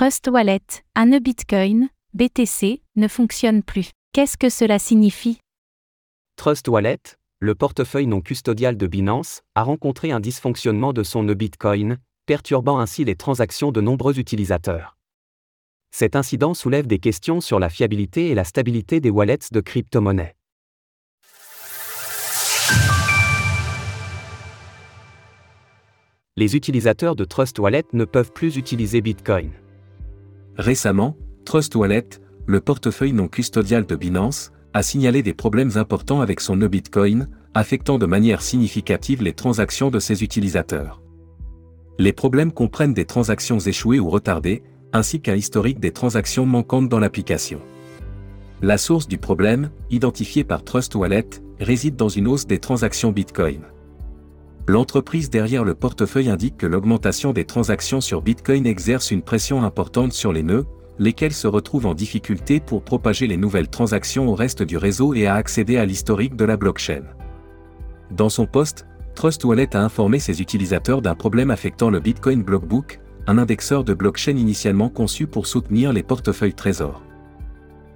Trust Wallet, un nœud Bitcoin, BTC, ne fonctionne plus. Qu'est-ce que cela signifie? Trust Wallet, le portefeuille non custodial de Binance, a rencontré un dysfonctionnement de son nœud Bitcoin, perturbant ainsi les transactions de nombreux utilisateurs. Cet incident soulève des questions sur la fiabilité et la stabilité des wallets de crypto-monnaies. Les utilisateurs de Trust Wallet ne peuvent plus utiliser Bitcoin. Récemment, Trust Wallet, le portefeuille non custodial de Binance, a signalé des problèmes importants avec son nœud Bitcoin, affectant de manière significative les transactions de ses utilisateurs. Les problèmes comprennent des transactions échouées ou retardées, ainsi qu'un historique des transactions manquantes dans l'application. La source du problème, identifiée par Trust Wallet, réside dans une hausse des transactions Bitcoin. L'entreprise derrière le portefeuille indique que l'augmentation des transactions sur Bitcoin exerce une pression importante sur les nœuds, lesquels se retrouvent en difficulté pour propager les nouvelles transactions au reste du réseau et à accéder à l'historique de la blockchain. Dans son poste, Trust Wallet a informé ses utilisateurs d'un problème affectant le Bitcoin Blockbook, un indexeur de blockchain initialement conçu pour soutenir les portefeuilles trésors.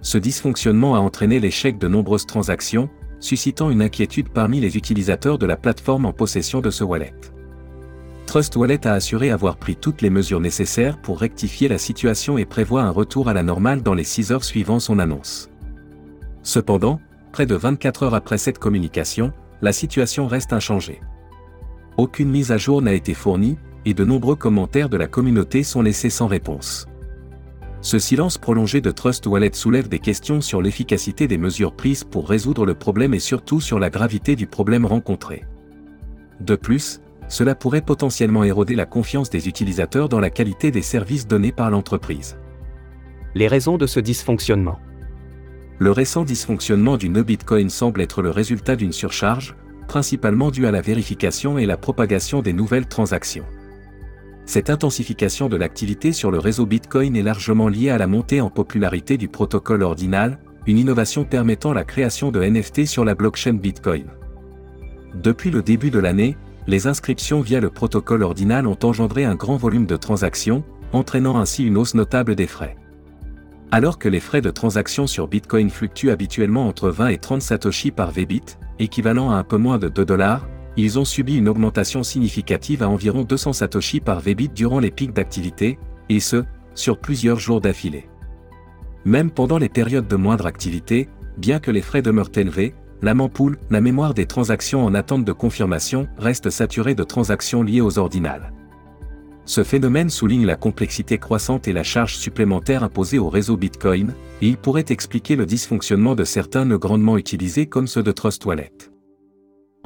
Ce dysfonctionnement a entraîné l'échec de nombreuses transactions, suscitant une inquiétude parmi les utilisateurs de la plateforme en possession de ce wallet. Trust Wallet a assuré avoir pris toutes les mesures nécessaires pour rectifier la situation et prévoit un retour à la normale dans les 6 heures suivant son annonce. Cependant, près de 24 heures après cette communication, la situation reste inchangée. Aucune mise à jour n'a été fournie, et de nombreux commentaires de la communauté sont laissés sans réponse. Ce silence prolongé de Trust Wallet soulève des questions sur l'efficacité des mesures prises pour résoudre le problème et surtout sur la gravité du problème rencontré. De plus, cela pourrait potentiellement éroder la confiance des utilisateurs dans la qualité des services donnés par l'entreprise. Les raisons de ce dysfonctionnement. Le récent dysfonctionnement du nœud Bitcoin semble être le résultat d'une surcharge, principalement due à la vérification et la propagation des nouvelles transactions. Cette intensification de l'activité sur le réseau Bitcoin est largement liée à la montée en popularité du protocole ordinal, une innovation permettant la création de NFT sur la blockchain Bitcoin. Depuis le début de l'année, les inscriptions via le protocole ordinal ont engendré un grand volume de transactions, entraînant ainsi une hausse notable des frais. Alors que les frais de transaction sur Bitcoin fluctuent habituellement entre 20 et 30 satoshi par Vbit, équivalent à un peu moins de 2 dollars, ils ont subi une augmentation significative à environ 200 satoshi par Vbit durant les pics d'activité, et ce, sur plusieurs jours d'affilée. Même pendant les périodes de moindre activité, bien que les frais demeurent élevés, la mempool, la mémoire des transactions en attente de confirmation, reste saturée de transactions liées aux ordinales. Ce phénomène souligne la complexité croissante et la charge supplémentaire imposée au réseau Bitcoin, et il pourrait expliquer le dysfonctionnement de certains nœuds grandement utilisés comme ceux de Trust Wallet.